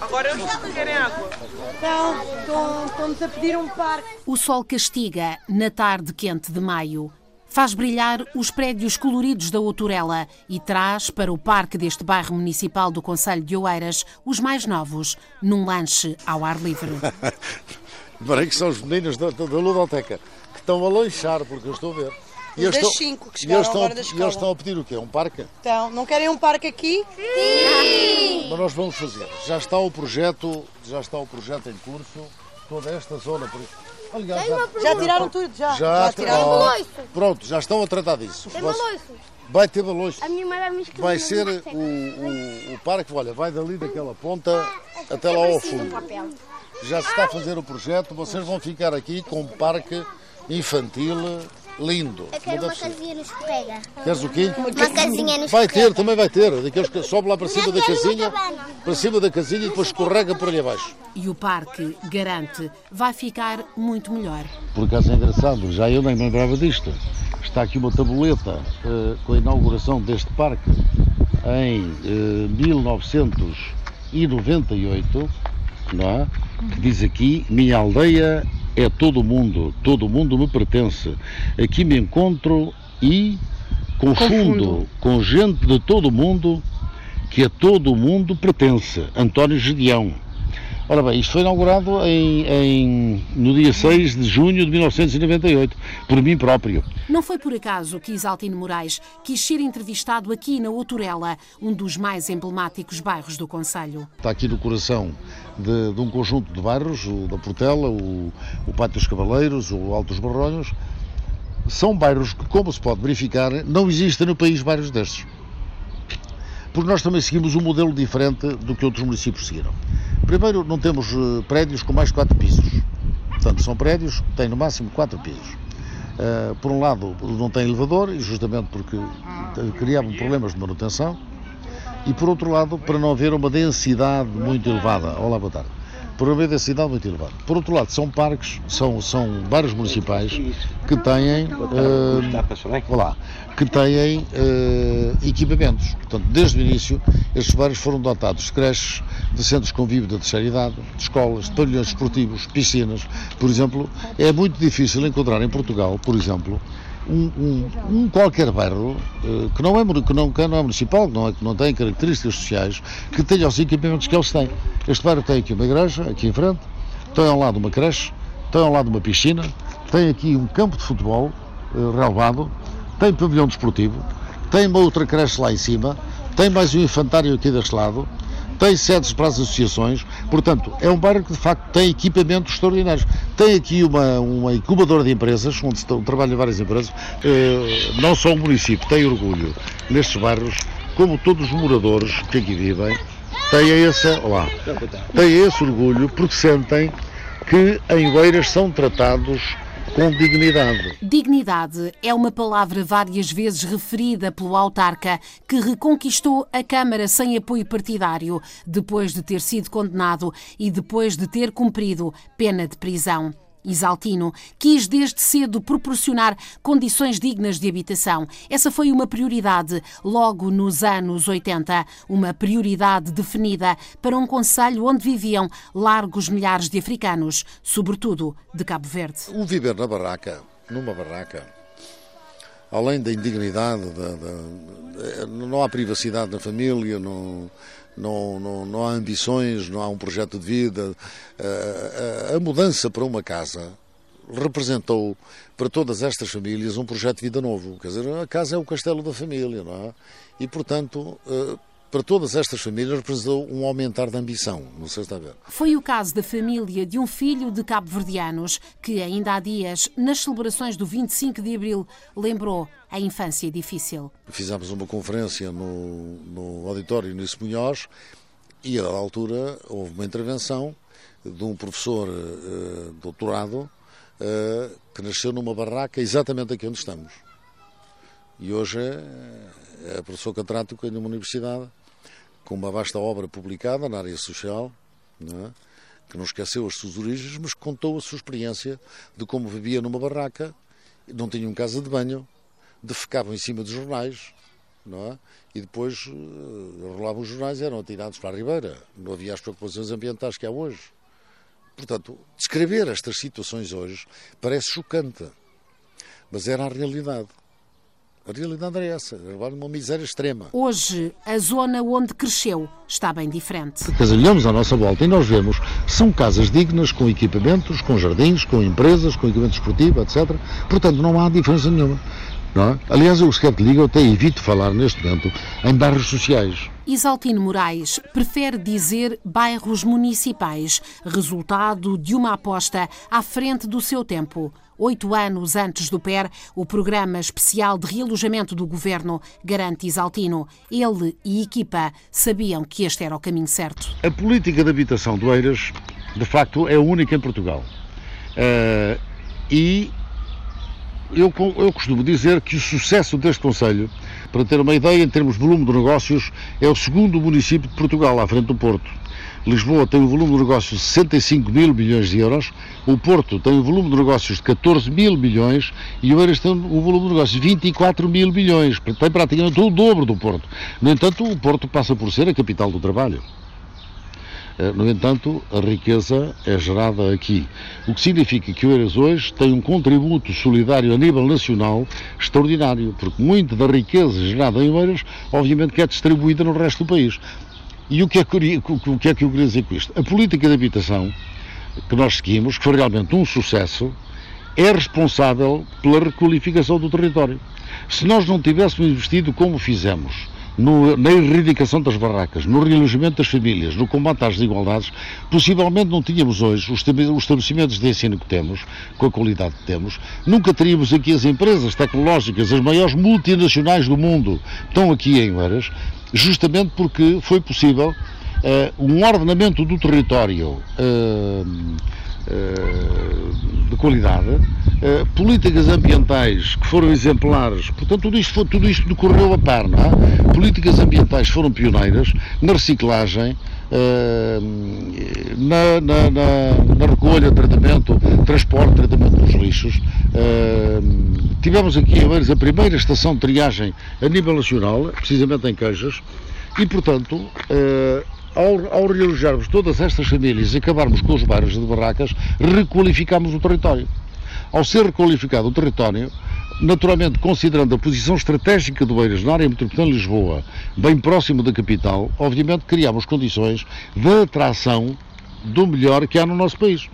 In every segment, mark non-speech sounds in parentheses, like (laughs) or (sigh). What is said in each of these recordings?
Agora eles não querem água. Então, estão-nos a pedir um parque. O sol castiga na tarde quente de maio. Faz brilhar os prédios coloridos da Outurela e traz para o parque deste bairro municipal do Conselho de Oeiras os mais novos, num lanche ao ar livre. (laughs) Parei que são os meninos da, da, da Ludoteca que estão a lanchar, porque eu estou a ver. Os das estão, cinco que e chegaram eles estão, agora da e eles escola. estão a pedir o quê? Um parque? Então, não querem um parque aqui? Mas nós vamos fazer. Já está o projeto, já está o projeto em curso, toda esta zona. Por... Aliás, já, Já tiraram tudo, já. já, tiraram. oh. Pronto, já estão a tratar disso. Tem Você- baloiço. Vai ter balões. A minha mãe vai me. Vai ser Max o, o, o parque, olha, vai dali daquela ponta até lá ao fundo. Já se está a fazer o projeto, vocês vão ficar aqui com um parque infantil lindo. Eu quero uma casinha no escorrega. Queres o quê? Uma casinha no Vai ter, também vai ter. Daqueles que sobe lá para cima da uma casinha, para cima da casinha e depois escorrega por ali abaixo. E o parque, garante, vai ficar muito melhor. Por acaso é engraçado, já eu nem me lembrava disto. Está aqui uma tabuleta eh, com a inauguração deste parque em eh, 1998, não é? que diz aqui: Minha aldeia é todo mundo, todo mundo me pertence. Aqui me encontro e confundo com gente de todo mundo que a todo mundo pertence. António Gedeão. Ora bem, isto foi inaugurado em, em- no dia 6 de junho de 1998, por mim próprio. Não foi por acaso que Isaltino Moraes quis ser entrevistado aqui na Outurela, um dos mais emblemáticos bairros do Conselho. Está aqui no coração de, de um conjunto de bairros, o da Portela, o, o Pátio dos Cavaleiros, o Alto dos Barronhos. São bairros que, como se pode verificar, não existem no país bairros destes. Porque nós também seguimos um modelo diferente do que outros municípios seguiram. Primeiro, não temos eh, prédios com mais de 4 pisos. Portanto, são prédios que têm no máximo 4 pisos. Eh, por um lado, não tem elevador, e justamente porque criavam problemas de manutenção. E por outro lado, para não haver uma densidade muito elevada. Olá, boa tarde. Por haver densidade muito elevada. Por outro lado, são parques, são, são bairros municipais que têm. olá, que têm eh, equipamentos. Portanto, desde o início, estes bairros foram dotados de creches, de centros de convívio da terceira idade, de escolas, de pavilhões esportivos, piscinas. Por exemplo, é muito difícil encontrar em Portugal, por exemplo, um, um- um qualquer bairro eh, que, não é, que, não, que não é municipal, que não, é, que não tem características sociais, que tenha os equipamentos que eles têm. Este bairro tem aqui uma igreja, aqui em frente, tem ao lado uma creche, tem ao lado uma piscina, tem aqui um campo de futebol eh, relevado, tem pavilhão desportivo, tem uma outra creche lá em cima, tem mais um infantário aqui deste lado, tem sedes para as associações, portanto, é um bairro que de facto tem equipamentos extraordinários. Tem aqui uma, uma incubadora de empresas, onde trabalham várias empresas, eh, não só o município tem orgulho nestes bairros, como todos os moradores que aqui vivem, têm esse, olá, têm esse orgulho porque sentem que em Oeiras são tratados com dignidade. Dignidade é uma palavra várias vezes referida pelo autarca que reconquistou a Câmara sem apoio partidário, depois de ter sido condenado e depois de ter cumprido pena de prisão. Isaltino quis desde cedo proporcionar condições dignas de habitação. Essa foi uma prioridade logo nos anos 80, uma prioridade definida para um conselho onde viviam largos milhares de africanos, sobretudo de Cabo Verde. O viver na barraca, numa barraca, além da indignidade, da- da- não há privacidade na família, não, não, não, não há ambições, não há um projeto de vida. A, a- a mudança para uma casa representou para todas estas famílias um projeto de vida novo. Quer dizer, a casa é o castelo da família, não é? E, portanto, eh, para todas estas famílias representou um aumentar de ambição. Não sei se está a ver. Foi o caso da família de um filho de cabo-verdianos que, ainda há dias, nas celebrações do 25 de abril, lembrou a infância difícil. Fizemos uma conferência no, no auditório Nisso Munhoz e, à altura, houve uma intervenção de um professor eh, doutorado eh, que nasceu numa barraca exatamente aqui onde estamos. E hoje é, é professor catedrático numa universidade com uma vasta obra publicada na área social, é? que não esqueceu as suas origens, mas contou a sua experiência de como vivia numa barraca, não tinham casa de banho, defecavam em cima dos jornais, não é? E depois uh, rolavam os jornais eram atirados para a Ribeira. Não havia as preocupações ambientais que há hoje. Portanto, descrever estas situações hoje parece chocante, mas era a realidade. A realidade era essa, era uma miséria extrema. Hoje, a zona onde cresceu está bem diferente. Quer olhamos à nossa volta e nós vemos são casas dignas, com equipamentos, com jardins, com empresas, com equipamento esportivo, etc. Portanto, não há diferença nenhuma. É? Aliás, eu sequer te ligo, eu até evito falar neste momento em bairros sociais. Isaltino Moraes prefere dizer bairros municipais, resultado de uma aposta à frente do seu tempo. Oito anos antes do PER, o Programa Especial de Realojamento do Governo garante Isaltino. Ele e equipa sabiam que este era o caminho certo. A política de habitação do Eiras, de facto, é única em Portugal. Uh, e eu, eu costumo dizer que o sucesso deste Conselho, para ter uma ideia, em termos de volume de negócios, é o segundo município de Portugal, à frente do Porto. Lisboa tem um volume de negócios de 65 mil milhões de euros, o Porto tem um volume de negócios de 14 mil milhões e o Eiras tem um volume de negócios de 24 mil milhões, tem praticamente o dobro do Porto. No entanto, o Porto passa por ser a capital do trabalho. Eh, no entanto, a riqueza é gerada aqui, o que significa que o Eiras hoje tem um contributo solidário a nível nacional extraordinário, porque muita da riqueza gerada em Eiras, obviamente, que é distribuída no resto do país. E o que, é que, o que é que eu queria dizer com isto? A política de habitação que nós seguimos, que foi realmente um sucesso, é responsável pela requalificação do território. Se nós não tivéssemos investido como fizemos no, na erradicação das barracas, no realojamento das famílias, no combate às desigualdades, possivelmente não tínhamos hoje os estabelecimentos de ensino que temos, com a qualidade que temos, nunca teríamos aqui as empresas tecnológicas, as maiores multinacionais do mundo, estão aqui em Oeiras, justamente porque foi possível uh, um ordenamento do território. Uh, de qualidade, uh, políticas ambientais que foram exemplares, portanto tudo isto, foi, tudo isto decorreu a par, não é? Políticas ambientais foram pioneiras na reciclagem, uh, na, na, na, na, recolha, tratamento, transporte, tratamento dos lixos. Uh, tivemos aqui em a primeira estação de triagem a nível nacional, precisamente em Queijas, e portanto ao, ao todas estas famílias e acabarmos com os bairros de barracas, requalificamos o território. Ao ser requalificado o território, naturalmente considerando a posição estratégica do Eiras na área metropolitana de Lisboa, bem próximo da capital, obviamente criamos condições de atração do melhor que há no nosso país.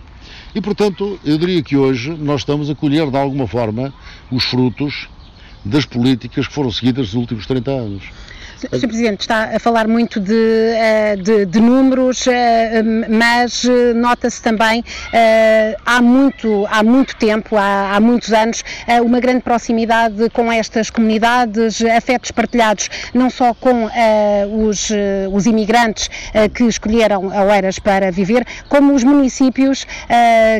E, portanto, eu diria que hoje nós estamos a colher de alguma forma os frutos das políticas que foram seguidas nos últimos 30 anos. Sr. Presidente, está a falar muito de, eh, de, de números, eh, mas eh, nota-se também há muito, há muito tempo, há, há muitos anos, uma grande proximidade com estas comunidades, afetos partilhados não só com os, os imigrantes que escolheram Oeiras para viver, como os municípios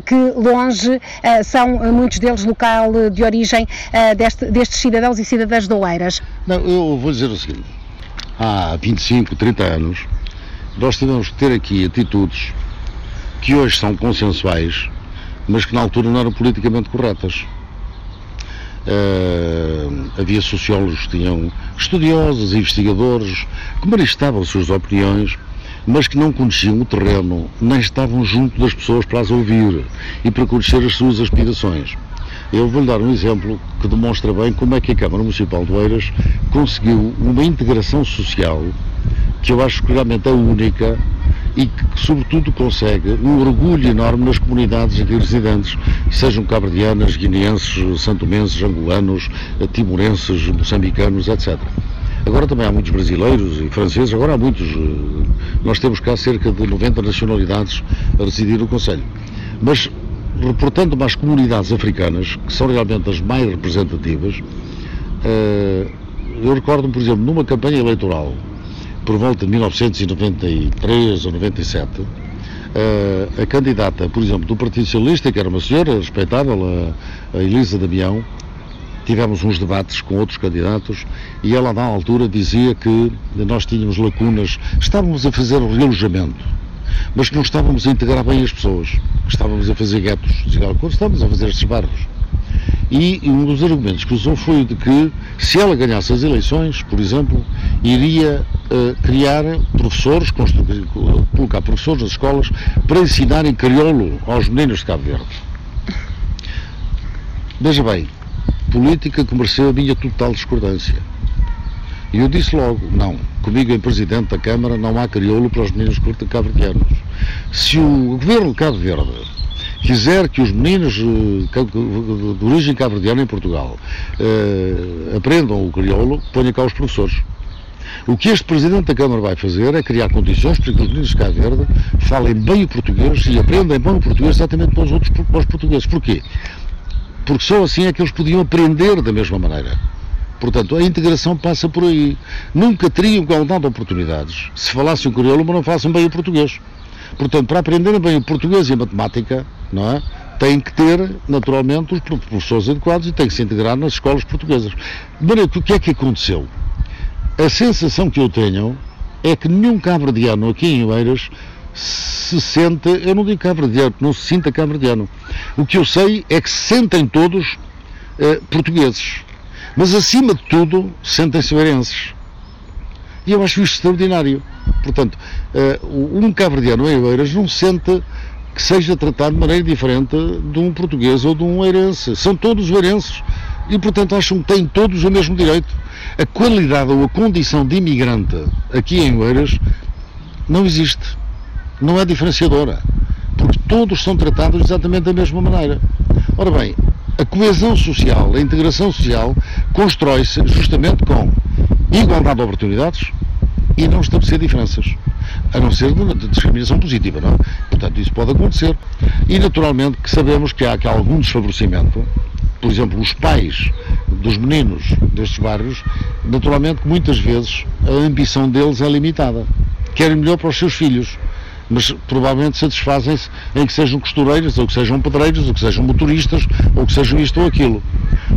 que longe são muitos deles local de origem deste, destes cidadãos e cidadãs de Oeiras. Não, eu vou dizer o seguinte há 25, 30 anos, nós tivemos que ter aqui atitudes que hoje são consensuais, mas que na altura não eram politicamente corretas. Uh, havia sociólogos tinham estudiosos, investigadores, que manifestavam suas opiniões, mas que não conheciam o terreno, nem estavam junto das pessoas para as ouvir e para conhecer as suas aspirações. Eu vou-lhe dar um exemplo que demonstra bem como é que a Câmara Municipal de Oeiras conseguiu uma integração social que eu acho que realmente é única e que, sobretudo, consegue um orgulho enorme nas comunidades aqui residentes, sejam cabredianas, guineenses, santomenses, angolanos, timorenses, moçambicanos, etc. Agora também há muitos brasileiros e franceses, agora há muitos. Eh, nós temos cá cerca de 90 nacionalidades a residir no Conselho. Mas reportando-me às comunidades africanas, que são realmente as mais representativas, eh, eu recordo-me, por exemplo, numa campanha eleitoral, por volta de 1993 ou 97, eh, a candidata, por exemplo, do Partido Socialista, que era uma senhora respeitável, a Elisa Damião, tivemos uns debates com outros candidatos e ela, na altura, dizia que nós tínhamos lacunas, estávamos a fazer o realojamento mas que não estávamos a integrar bem as pessoas, estávamos a fazer guetos, estávamos a fazer estes bairros. E um dos argumentos que usou foi de que, se ela ganhasse as eleições, por exemplo, iria uh, criar professores, colocar professores nas escolas para ensinarem crioulo aos meninos de Cabo Verde. Veja bem, política que mereceu a minha total discordância. E eu disse logo, não, comigo em Presidente da Câmara não há crioulo para os meninos cabo-verdianos. Se o Governo de Cabo Verde quiser que os meninos eh, de origem cabo-verdiana em Portugal eh, aprendam o crioulo, ponha cá os professores. O que este Presidente da Câmara vai fazer é criar condições para que os meninos de Cabo Verde falem bem o português e aprendam bem o português exatamente para os outros para os portugueses. Porquê? Porque só assim é que eles podiam aprender da mesma maneira. Portanto, a integração passa por aí. Nunca teriam igualdade de oportunidades se falassem o crioulo, mas não façam bem o português. Portanto, para aprenderem bem o português e a matemática, não é? Têm que ter, naturalmente, os professores adequados e têm que se integrar nas escolas portuguesas. Maneira, o que é que aconteceu? A sensação que eu tenho é que nenhum cabo-verdiano aqui em Oeiras se sente, eu não digo cabo-verdiano, não se sinta cabo-verdiano. O que eu sei é que se sentem todos eh, portugueses. Mas, acima de tudo, sentem-se verenses. E eu acho isto extraordinário. Portanto, uh, um cabo-verdiano em Oeiras não sente que seja tratado de maneira diferente de um português ou de um eirense. São todos eirenses e, portanto, acham que têm todos o mesmo direito. A qualidade ou a condição de imigrante aqui em Oeiras não existe. Não é diferenciadora. Porque todos são tratados exatamente da mesma maneira. Ora bem, a coesão social, a integração social, constrói-se justamente com igualdade de oportunidades e não estabelecer diferenças. A não ser de, de discriminação positiva, não é? Portanto, isso pode acontecer. E, naturalmente, que sabemos que há, que algum desfavorecimento. Por exemplo, os pais dos meninos destes bairros, naturalmente que muitas vezes a ambição deles é limitada. Querem melhor para os seus filhos mas provavelmente satisfazem-se em que sejam costureiras, ou que sejam pedreiros, ou que sejam motoristas, ou que sejam isto ou aquilo.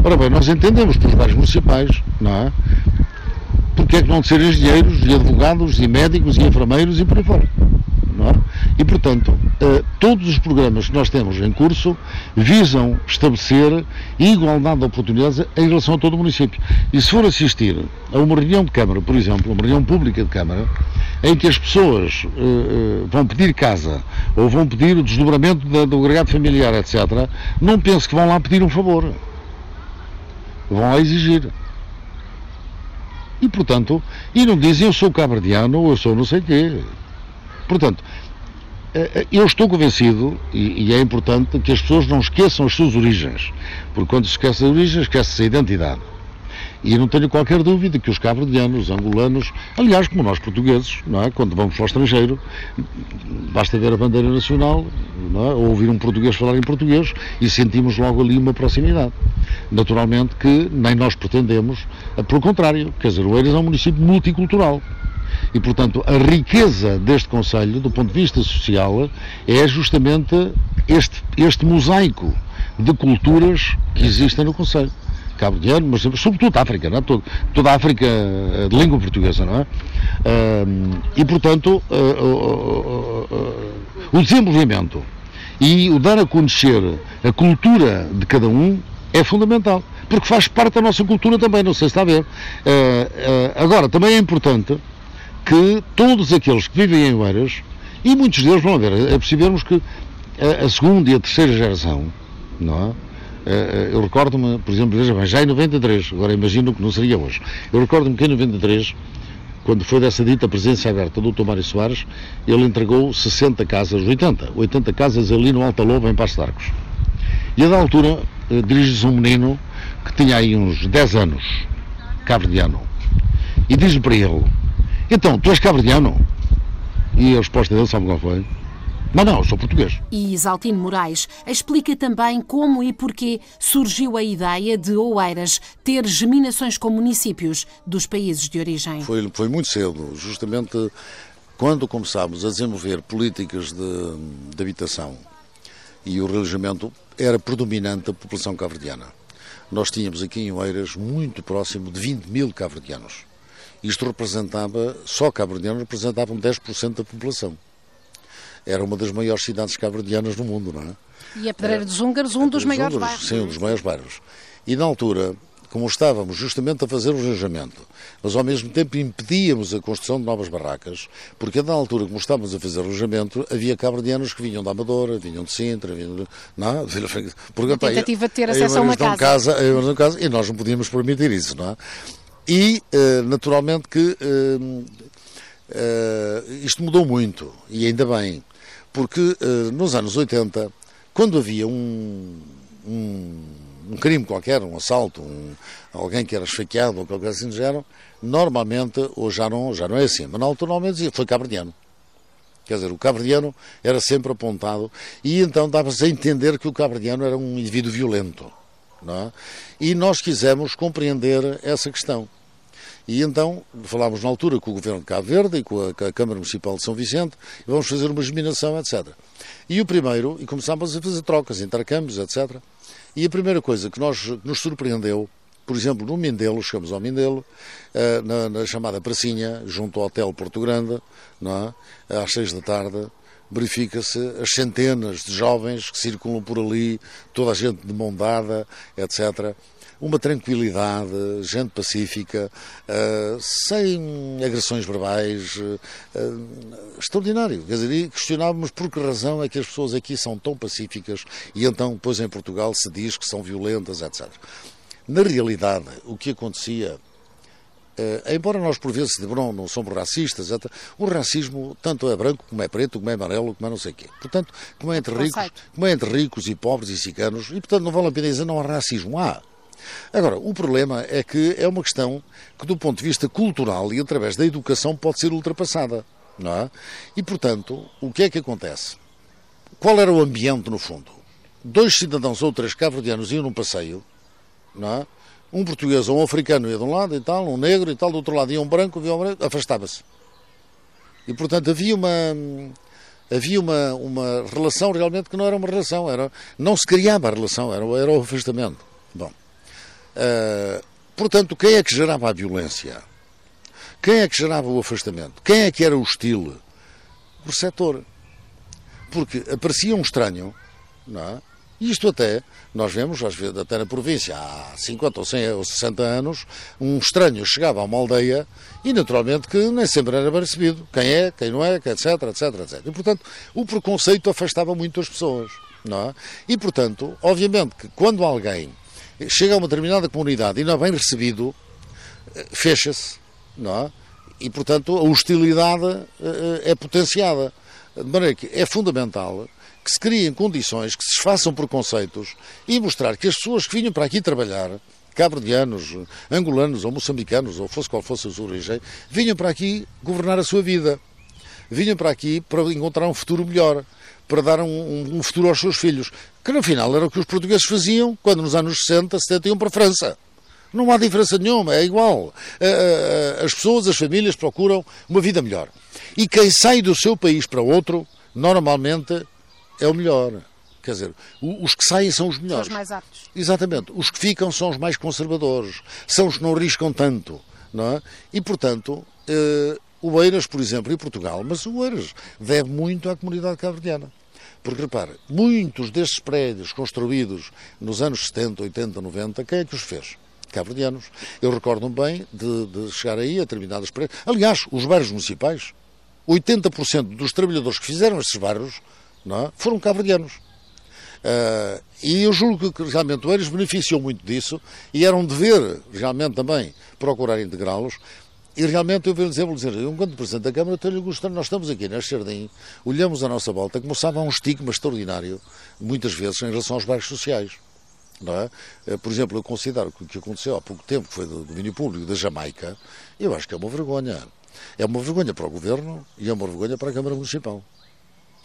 Ora bem, nós entendemos pelos bairros municipais, não é? Porque é que não de ser engenheiros, e advogados, e médicos, e enfermeiros, e por aí fora. Não é? E, portanto, uh, todos os programas que nós temos em curso visam estabelecer igualdade de oportunidades em relação a todo o município. E se for assistir a uma reunião de Câmara, por exemplo, uma reunião pública de Câmara, em que as pessoas uh, uh, vão pedir casa ou vão pedir o desdobramento do agregado familiar, etc., não pense que vão lá pedir um favor. Vão lá exigir. E, portanto, e não dizem eu sou cabrediano ou eu sou não sei quê. Portanto, eh, eu estou convencido, e, é importante, que as pessoas não esqueçam as suas origens. Porque quando se esquece a origem, esquece-se a identidade. E não tenho qualquer dúvida que os cabo-verdianos, os angolanos, aliás, como nós portugueses, não é? quando vamos para o estrangeiro, basta ver a bandeira nacional, não é? ou ouvir um português falar em português e sentimos logo ali uma proximidade. Naturalmente que nem nós pretendemos, pelo contrário, quer dizer, o Eiras é um município multicultural. E, portanto, a riqueza deste Conselho, do ponto de vista social, é justamente este, este mosaico de culturas que existem no Conselho cabo-verdiano, mas sobretudo a África, não é? Todo, toda a África eh, de língua portuguesa, não é? e, portanto, uh, uh, o desenvolvimento e o dar a conhecer a cultura de cada um é fundamental, porque faz parte da nossa cultura também, não sei se está a ver. agora, também é importante que todos aqueles que vivem em Oeiras, e muitos deles vão ver, é percebermos que a, a segunda e a terceira geração, não é? Eh, eh, eu recordo-me, por exemplo, veja bem, já em 93, agora imagino que não seria hoje, eu recordo-me que em 93, quando foi dessa dita presença aberta do Dr. Mário Soares, ele entregou 60 casas, 80, 80 casas ali no Alta Lobo, em Passo de Arcos. E a da altura eh, dirige-se um menino que tinha aí uns 10 anos, cabo-verdiano, e diz-lhe para ele, então, tu és cabo-verdiano? E a resposta dele, sabe qual foi? Não, não, eu sou português. E Isaltino Moraes explica também como e porquê surgiu a ideia de Oeiras ter geminações com municípios dos países de origem. Foi, foi muito cedo, justamente quando começámos a desenvolver políticas de, de habitação e o religioamento era predominante a população caverdiana. Nós tínhamos aqui em Oeiras muito próximo de 20 mil caverdianos. Isto representava, só caverdianos representavam 10% da população era uma das maiores cidades cabo-verdianas no mundo, não é? E a Pedreira dos Húngaros, um dos maiores bairros. Sim, um dos maiores bairros. E na altura, como estávamos justamente a fazer o arranjamento, mas ao mesmo tempo impedíamos a construção de novas barracas, porque na altura, como estávamos a fazer o arranjamento, havia cabredianos que vinham da Amadora, vinham de Sintra, vinham de... Não, porque, a tentativa de ter acesso a uma casa. casa. Uma casa. E nós não podíamos permitir isso, não é? E, eh, naturalmente, que uh, uh, isto mudou muito, e ainda bem, porque nos anos 80, quando havia um, um um crime qualquer, um assalto, um, alguém que era esfaqueado ou qualquer assim do género, normalmente, ou já não, já não é assim, mas na altura normalmente dizia, foi cabrediano. Quer dizer, o cabrediano era sempre apontado e então dava-se a entender que o cabrediano era um indivíduo violento. É? E nós quisemos compreender essa questão. E então falámos na altura com o Governo de Cabo Verde e com a, com a Câmara Municipal de São Vicente vamos fazer uma geminação, etc. E o primeiro, e começámos a fazer trocas, intercâmbios, etc. E a primeira coisa que, nós, que nos surpreendeu, por exemplo, no Mindelo, chegamos ao Mindelo, eh, na, na, chamada Pracinha, junto ao Hotel Porto Grande, é? às seis da tarde, verifica-se as centenas de jovens que circulam por ali, toda a gente de mão dada, etc uma tranquilidade, gente pacífica, uh, sem agressões verbais, uh, extraordinário. Quer dizer, questionávamos por que razão é que as pessoas aqui são tão pacíficas e então depois em Portugal se diz que são violentas, etc. Na realidade, o que acontecia embora nós por vezes não, não somos racistas, etc., o racismo tanto é branco como é preto, como é amarelo, como é não sei o quê. Portanto, como é entre ricos, como é entre ricos e pobres e ciganos, e portanto não vale a pena dizer não há racismo. Há. Agora, o problema é que é uma questão que, do ponto de vista cultural e através da educação, pode ser ultrapassada. Não é? E, portanto, o que é que acontece? Qual era o ambiente, no fundo? Dois cidadãos ou três cabo-verdianos iam num passeio, não é? Um português ou um africano ia de um lado e tal, um negro e tal, do outro lado ia um branco, via um branco, afastava-se. E, portanto, havia uma havia uma, uma relação realmente que não era uma relação, era, não se criava a relação, era, era o afastamento. Bom, Uh, portanto, quem é que gerava a violência? Quem é que gerava o afastamento? Quem é que era hostil? O setor. Porque aparecia um estranho, não é? Isto até, nós vemos, às vezes, até na província, há 50 ou 100 ou 60 anos, um estranho chegava a uma aldeia e, naturalmente, que nem sempre era bem recebido. Quem é, quem não é, etc, etc, etc. E, portanto, o preconceito afastava muito as pessoas, não é? E, portanto, obviamente que quando alguém chega a uma determinada comunidade e não é bem recebido, eh, fecha-se, não é? E, portanto, a hostilidade eh, é potenciada. De maneira que é fundamental que se criem condições, que se façam preconceitos e mostrar que as pessoas que vinham para aqui trabalhar, cabo-verdianos, angolanos ou moçambicanos, ou fosse qual fosse a sua origem, vinham para aqui governar a sua vida. Vinham para aqui para encontrar um futuro melhor para dar um, um, futuro aos seus filhos. Que no final era o que os portugueses faziam quando nos anos 60, 70 iam para a França. Não há diferença nenhuma, é igual. As pessoas, as famílias procuram uma vida melhor. E quem sai do seu país para outro, normalmente é o melhor. Quer dizer, os que saem são os melhores. São os mais aptos. Exatamente. Os que ficam são os mais conservadores. São os que não arriscam tanto. Não é? E, portanto, eh, o Eiras, por exemplo, e Portugal, mas o Eiras deve muito à comunidade cabo-verdiana. Porque, repare, muitos destes prédios construídos nos anos 70, 80, 90, quem é que os fez? Cabo-verdianos. Eu recordo-me bem de, de, chegar aí a determinados prédios. Aliás, os bairros municipais, 80% dos trabalhadores que fizeram estes bairros não é, foram cabo-verdianos. Uh, e eu julgo que realmente o Eiras beneficiou muito disso e era um dever, realmente também, procurar integrá-los, e realmente eu vou dizer, dizer, eu, enquanto Presidente da Câmara, tenho gostado, nós estamos aqui neste jardim, olhamos à nossa volta, começava um estigma extraordinário, muitas vezes, em relação aos bairros sociais. É? Eh, por exemplo, eu considero que o que aconteceu há pouco tempo, que foi do domínio público da Jamaica, eu acho que é uma vergonha. É uma vergonha para o Governo e é uma vergonha para a Câmara Municipal.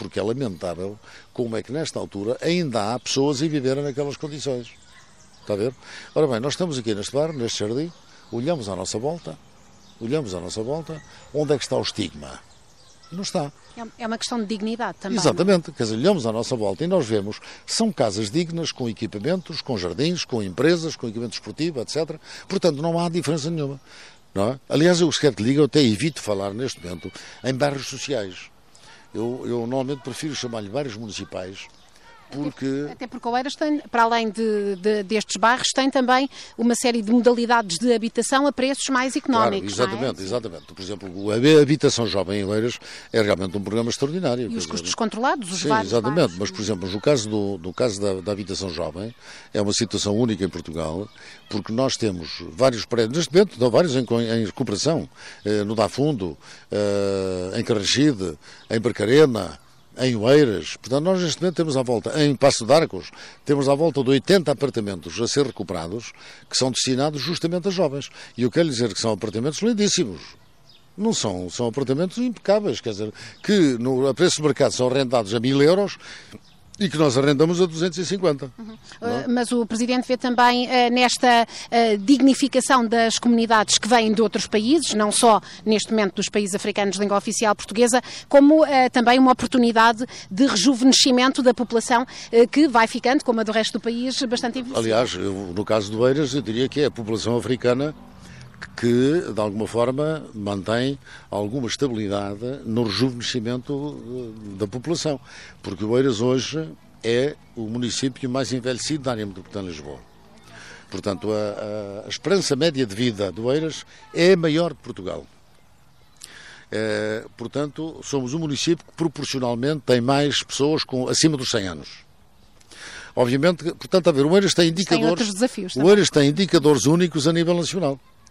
Porque é lamentável como é que, nesta altura, ainda há pessoas a viverem naquelas condições. Está a ver? Ora bem, nós estamos aqui neste bar, neste jardim, olhamos à nossa volta, olhamos à nossa volta, onde é que está o estigma? Não está. É uma questão de dignidade também. É? Exatamente. Não? Quer dizer, olhamos à nossa volta e nós vemos, são casas dignas, com equipamentos, com jardins, com empresas, com equipamento esportivo, etc. Portanto, não há diferença nenhuma. Não é? Aliás, eu sequer te ligo, eu até evito falar neste momento em bairros sociais. Eu, eu normalmente prefiro chamar-lhe bairros municipais, porque Até porque Oeiras tem, para além de, de- destes bairros, tem também uma série de modalidades de habitação a preços mais Claro, económicos. não é? exatamente, exatamente. Por exemplo, a habitação jovem em Oeiras é realmente um programa extraordinário. E os dizer, custos controlados, os Sim, exatamente. bairros. Mas, por exemplo, no caso, do, no caso da, da habitação jovem, é uma situação única em Portugal, porque nós temos vários prédios, neste momento, não, vários em, em recuperação, eh, no Dafundo, eh, em Carrachide, em Barcarena, em Oeiras. Portanto, nós neste momento temos à volta, em Passo de Arcos, temos à volta de 80 apartamentos a ser recuperados, que são destinados justamente a jovens. E eu quero dizer que são apartamentos lindíssimos. Não são, são apartamentos impecáveis, quer dizer, que no, a preço de mercado são arrendados a mil euros e que nós arrendamos a 250. Uh, Mas o Presidente vê também uh, nesta uh, dignificação das comunidades que vêm de outros países, não só neste momento dos países africanos de língua oficial portuguesa, como também uma oportunidade de rejuvenescimento da população que vai ficando, como a do resto do país, bastante envelhecida. Aliás, eu, no caso do Eiras, eu diria que é a população africana que, de alguma forma, mantém alguma estabilidade no rejuvenescimento eh, da população. Porque o Eiras hoje é o município mais envelhecido da área metropolitana de Lisboa. Portanto, a, a- a esperança média de vida do Eiras é a maior de Portugal. Eh, portanto, somos um município que proporcionalmente tem mais pessoas com, acima dos 100 anos. Obviamente, portanto, a ver, o Eiras tem indicadores. outros desafios o. Eiras tem indicadores únicos a nível nacional.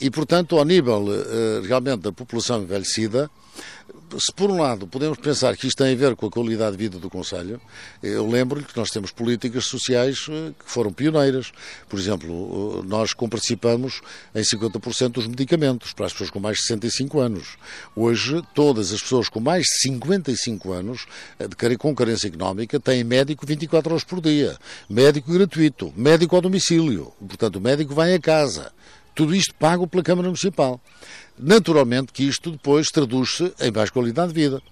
e, portanto, ao nível eh, realmente da população envelhecida, se por um lado podemos pensar que isto tem a ver com a qualidade de vida do Conselho, eu lembro-lhe que nós temos políticas sociais eh, que foram pioneiras. Por exemplo, eh, nós comparticipamos em 50% dos medicamentos para as pessoas com mais de 65 anos. Hoje, todas as pessoas com mais de 55 anos, eh, com carência económica, têm médico 24 horas por dia, médico gratuito, médico ao domicílio. Portanto, o médico vai a casa. Tudo isto pago pela Câmara Municipal. Naturalmente que isto depois traduz-se em mais qualidade de vida.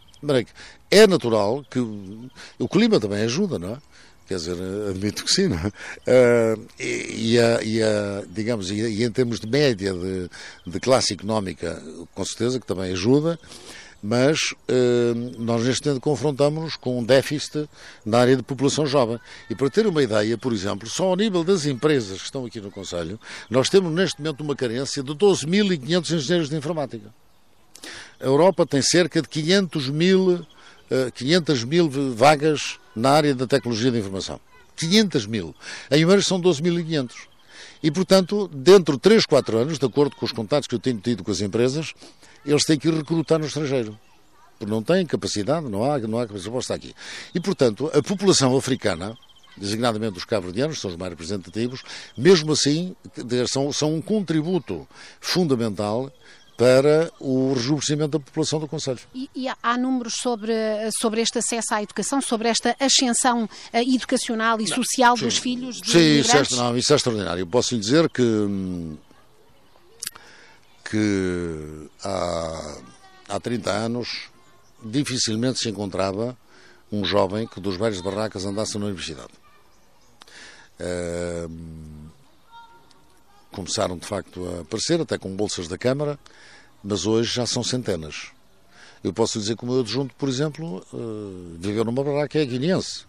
É natural que o clima também ajuda, não é? Quer dizer, admito que sim, não é? Ah, e, a, e digamos, e, e em termos de média de, de classe económica, com certeza que também ajuda, mas eh, nós neste momento confrontamos-nos com um déficit na área de população jovem. E para ter uma ideia, por exemplo, só ao nível das empresas que estão aqui no Conselho, nós temos neste momento uma carência de 12.500 engenheiros de informática. A Europa tem cerca de 500 mil, eh, 500 mil vagas na área da tecnologia da informação. 500 mil. Em Oeiras são 12.500. E, portanto, dentro de 3, 4 anos, de acordo com os contatos que eu tenho tido com as empresas, eles têm que ir recrutar no estrangeiro. Porque não têm capacidade, não há, não há capacidade para estar aqui. E, portanto, a população africana, designadamente os cabo-verdianos, são os mais representativos, mesmo assim, são, são um contributo fundamental para o rejuvenescimento da população do Conselho. E, e há- números sobre, sobre este acesso à educação, sobre esta ascensão eh, educacional e social dos filhos de Sim, isso é, não, isso é extraordinário. Eu posso lhe dizer que, hum, que há, há 30 anos dificilmente se encontrava um jovem que dos de barracas andasse na universidade. Hum, começaram de facto a aparecer, até com bolsas da Câmara, mas hoje já são centenas. Eu posso dizer que o meu adjunto, por exemplo, eh, viveu numa barraca é guineense.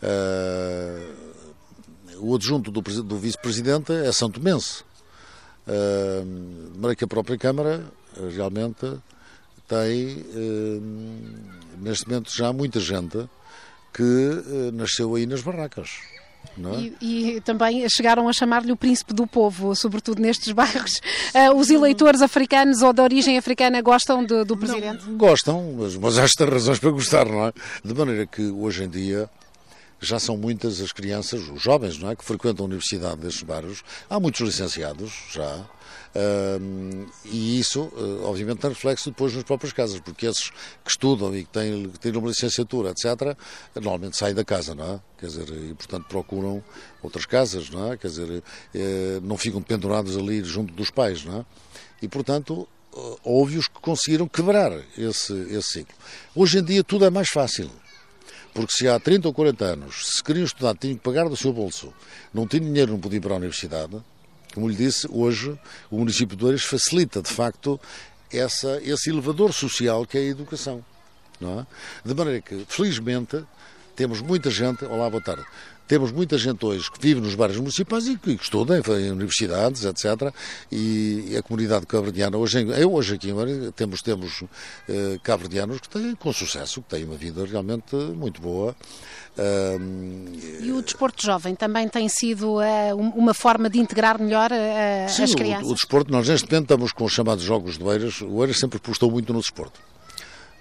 Eh, o adjunto do, do vice-presidente é Santo Uh, de maneira que a própria Câmara eh, realmente tem, neste momento, já muita gente que eh, nasceu aí nas barracas. Não é? E, e também chegaram a chamar-lhe o príncipe do povo, sobretudo nestes (laughs) bairros. Ah, os eleitores africanos ou de origem africana gostam de- do presidente? Gostam, mas, mas há estas razões para gostar, não é? De maneira que hoje em dia já são muitas as crianças, os jovens, não é? Que frequentam a universidade destes bairros. Há muitos licenciados já. ahm, e isso, eh, obviamente, tem reflexo depois nas próprias casas, porque esses que estudam e que têm, que têm uma licenciatura, etc., normalmente saem da casa, não é? Quer dizer, e portanto procuram outras casas, não é? Quer dizer, eh, não ficam pendurados ali junto dos pais, não é? E portanto, eh, houve os que conseguiram quebrar esse, esse ciclo. Hoje em dia tudo é mais fácil. Porque se há 30 ou 40 anos, se queriam estudar, tinham que pagar do seu bolso, não tinham dinheiro, não podiam ir para a universidade, como lhe disse, hoje o município de Oeiras facilita, de facto, essa, esse elevador social que é a educação. Não é? De maneira que, felizmente, temos muita gente. Olá, boa tarde. Temos muita gente hoje que vive nos bairros municipais e que estuda em universidades, etc. E a comunidade cabo-verdiana, hoje, eu hoje aqui temos, temos eh, cabo-verdianos que têm com sucesso, que têm uma vida realmente muito boa. e o desporto jovem também tem sido uh, uma forma de integrar melhor uh, Sim, as crianças? O, o desporto, nós neste momento estamos com os chamados Jogos de Eiras. O Eiras sempre postou muito no desporto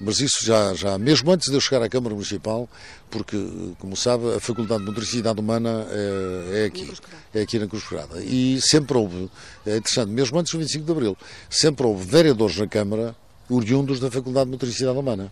mas isso já, já, mesmo antes de eu chegar à Câmara Municipal, porque, como sabe, a Faculdade de Motricidade Humana é, é aqui, é aqui na Cruz Ferrada. E sempre houve, é interessante, mesmo antes do 25 de Abril, sempre houve vereadores na Câmara oriundos da Faculdade de Motricidade Humana.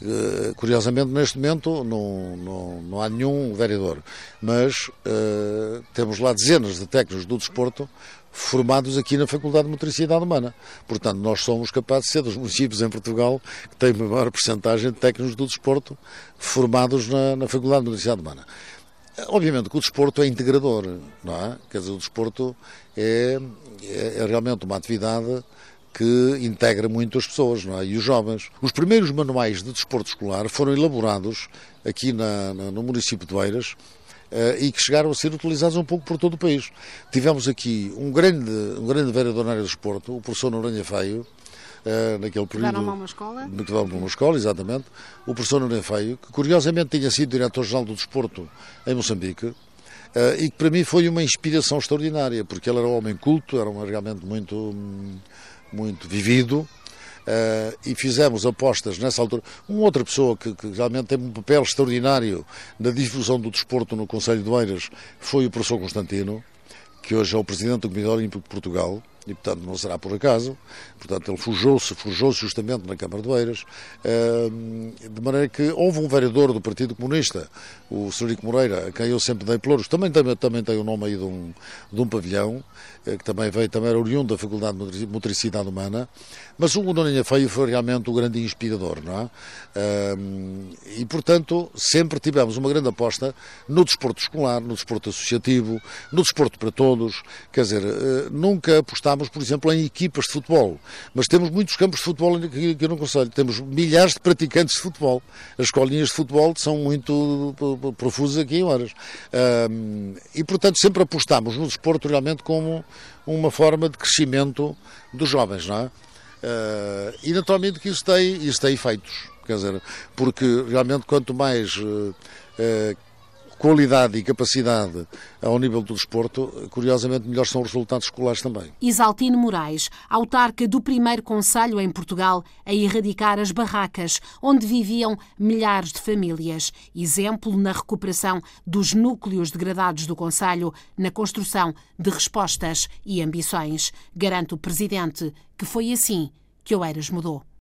Uh, curiosamente, neste momento, não, não, não há nenhum vereador, mas uh, temos lá dezenas de técnicos do desporto formados aqui na Faculdade de Motricidade Humana. Portanto, nós somos capazes de ser dos municípios em Portugal que têm a maior porcentagem de técnicos do desporto formados na, na Faculdade de Motricidade Humana. Obviamente que o desporto é integrador, não é? Quer dizer, o desporto é, é, é realmente uma atividade que integra muito as pessoas não é? e os jovens. Os primeiros manuais de desporto escolar foram elaborados aqui na, na, no município de Beiras uh, e que chegaram a ser utilizados um pouco por todo o país. Tivemos aqui um grande, um grande vereador na área do desporto, o professor Noronha Feio, Uh, naquele período. Que uma escola? Que uma escola, exatamente. O professor Noronha Feio, que curiosamente tinha sido diretor-geral do desporto em Moçambique, uh, e que para mim foi uma inspiração extraordinária, porque ele era um homem culto, era um, realmente muito, muito vivido, Uh, e fizemos apostas nessa altura. Uma outra pessoa que, que, realmente teve um papel extraordinário na difusão do desporto no Conselho de Oeiras foi o professor Constantino, que hoje é o presidente do Comitê Olímpico de Portugal e, portanto, não será por acaso. Portanto, ele forjou-se forjou justamente na Câmara de Oeiras, de maneira que houve um vereador do Partido Comunista, o Sr. Moreira, a quem eu sempre dei pelouros, também tem, também tem o nome aí de um, de um pavilhão, eh, que também veio, também era oriundo da Faculdade de Motricidade Humana, mas o Doninha Feio foi realmente o grande inspirador, não é? E, portanto, sempre tivemos uma grande aposta no desporto escolar, no desporto associativo, no desporto para todos, quer dizer, eh, nunca apostámos, por exemplo, em equipas de futebol, mas temos muitos campos de futebol aqui, no Conselho, temos milhares de praticantes de futebol, as escolinhas de futebol são muito profusas aqui em horas, e, portanto, sempre apostámos no desporto realmente como uma forma de crescimento dos jovens, não é? Uh, e naturalmente que isso tem, isso tem efeitos, quer dizer, porque realmente quanto mais uh, uh, qualidade e capacidade ao nível do desporto, curiosamente melhores são os resultados escolares também. Isaltino Moraes, autarca do primeiro Conselho em Portugal a erradicar as barracas, onde viviam milhares de famílias. Exemplo na recuperação dos núcleos degradados do Conselho, na construção de respostas e ambições. Garante o Presidente que foi assim que Oeiras mudou.